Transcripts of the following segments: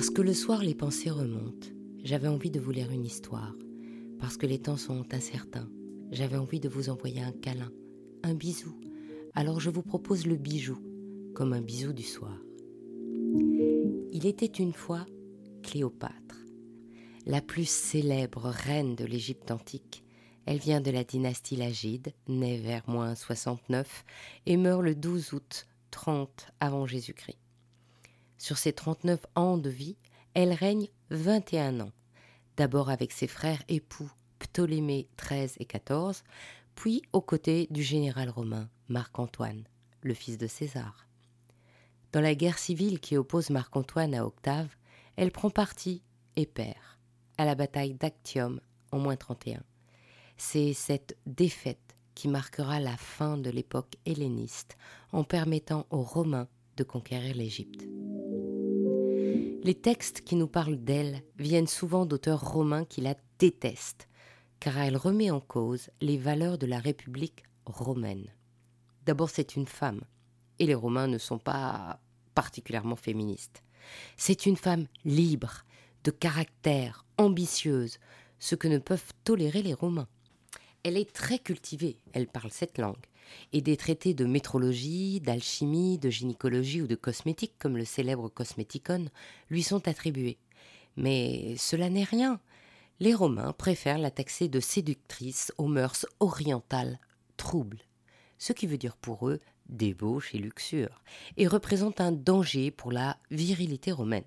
Parce que le soir les pensées remontent, j'avais envie de vous lire une histoire. Parce que les temps sont incertains, j'avais envie de vous envoyer un câlin, un bisou. Alors je vous propose le bijou, comme un bisou du soir. Il était une fois Cléopâtre, la plus célèbre reine de l'Égypte antique. Elle vient de la dynastie Lagide, née vers moins 69 et meurt le 12 août 30 avant Jésus-Christ. Sur ses 39 ans de vie, elle règne 21 ans, d'abord avec ses frères époux Ptolémée XIII et XIV, puis aux côtés du général romain Marc-Antoine, le fils de César. Dans la guerre civile qui oppose Marc-Antoine à Octave, elle prend parti et perd à la bataille d'Actium en moins 31. C'est cette défaite qui marquera la fin de l'époque helléniste en permettant aux Romains de conquérir l'Égypte. Les textes qui nous parlent d'elle viennent souvent d'auteurs romains qui la détestent, car elle remet en cause les valeurs de la République romaine. D'abord, c'est une femme, et les Romains ne sont pas particulièrement féministes. C'est une femme libre, de caractère, ambitieuse, ce que ne peuvent tolérer les Romains. Elle est très cultivée, elle parle cette langue, et des traités de métrologie, d'alchimie, de gynécologie ou de cosmétique, comme le célèbre Cosmeticon, lui sont attribués. Mais cela n'est rien. Les Romains préfèrent la taxer de séductrice aux mœurs orientales troubles, ce qui veut dire pour eux débauche et luxure, et représente un danger pour la virilité romaine.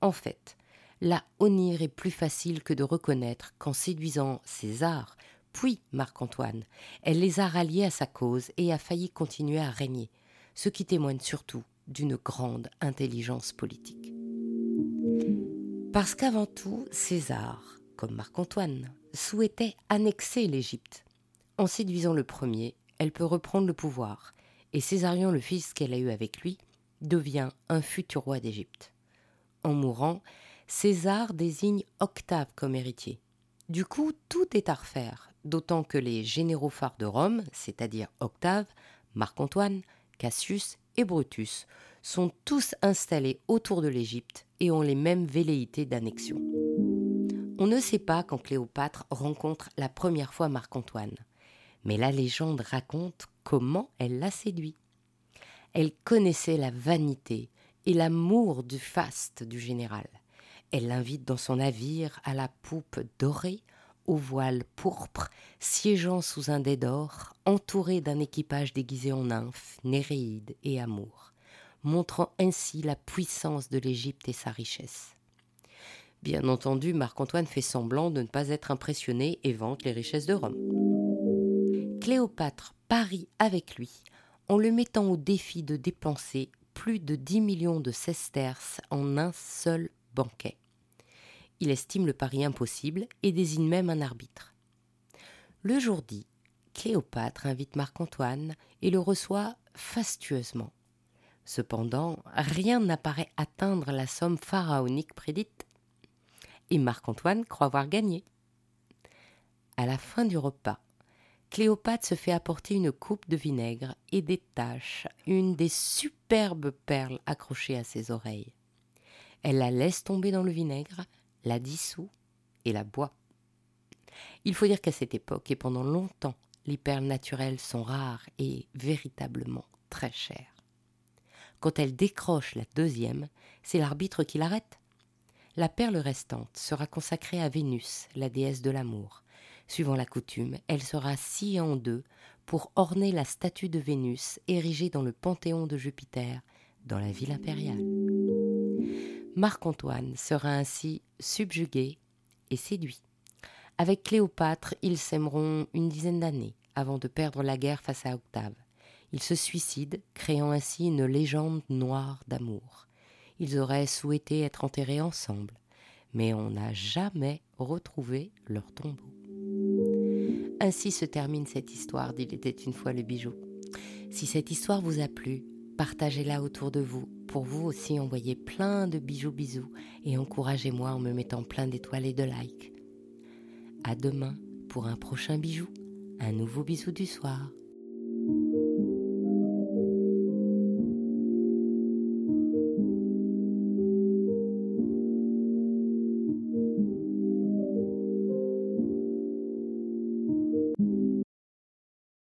En fait, la honnir est plus facile que de reconnaître qu'en séduisant César, puis Marc-Antoine, elle les a ralliés à sa cause et a failli continuer à régner, ce qui témoigne surtout d'une grande intelligence politique. Parce qu'avant tout, César, comme Marc-Antoine, souhaitait annexer l'Égypte. En séduisant le premier, elle peut reprendre le pouvoir, et Césarion, le fils qu'elle a eu avec lui, devient un futur roi d'Égypte. En mourant, César désigne Octave comme héritier. Du coup, tout est à refaire, d'autant que les généraux phares de Rome, c'est-à-dire Octave, Marc-Antoine, Cassius et Brutus, sont tous installés autour de l'Égypte et ont les mêmes velléités d'annexion. On ne sait pas quand Cléopâtre rencontre la première fois Marc-Antoine, mais la légende raconte comment elle l'a séduit. Elle connaissait la vanité et l'amour du faste du général. Elle l'invite dans son navire à la poupe dorée au voile pourpre, siégeant sous un dais d'or, entouré d'un équipage déguisé en nymphes, Néréides et Amour, montrant ainsi la puissance de l'Égypte et sa richesse. Bien entendu, Marc-Antoine fait semblant de ne pas être impressionné et vante les richesses de Rome. Cléopâtre parie avec lui en le mettant au défi de dépenser plus de 10 millions de sesterces en un seul banquet. Estime le pari impossible et désigne même un arbitre. Le jour dit, Cléopâtre invite Marc-Antoine et le reçoit fastueusement. Cependant, rien n'apparaît atteindre la somme pharaonique prédite. Et Marc-Antoine croit avoir gagné. À la fin du repas, Cléopâtre se fait apporter une coupe de vinaigre et détache une des superbes perles accrochées à ses oreilles. Elle la laisse tomber dans le vinaigre, la dissout et la boit. Il faut dire qu'à cette époque et pendant longtemps, les perles naturelles sont rares et véritablement très chères. Quand elle décroche la deuxième, c'est l'arbitre qui l'arrête. La perle restante sera consacrée à Vénus, la déesse de l'amour. Suivant la coutume, elle sera sciée en deux pour orner la statue de Vénus érigée dans le panthéon de Jupiter, dans la ville impériale. Marc-Antoine sera ainsi subjugué et séduit. Avec Cléopâtre, ils s'aimeront une dizaine d'années avant de perdre la guerre face à Octave. Ils se suicident, créant ainsi une légende noire d'amour. Ils auraient souhaité être enterrés ensemble, mais on n'a jamais retrouvé leur tombeau. Ainsi se termine cette histoire d'Il était une fois le bijou. Si cette histoire vous a plu, partagez-la autour de vous pour vous aussi envoyer plein de bijoux bisous et encouragez-moi en me mettant plein d'étoiles et de likes. À demain pour un prochain bijou, un nouveau bisou du soir.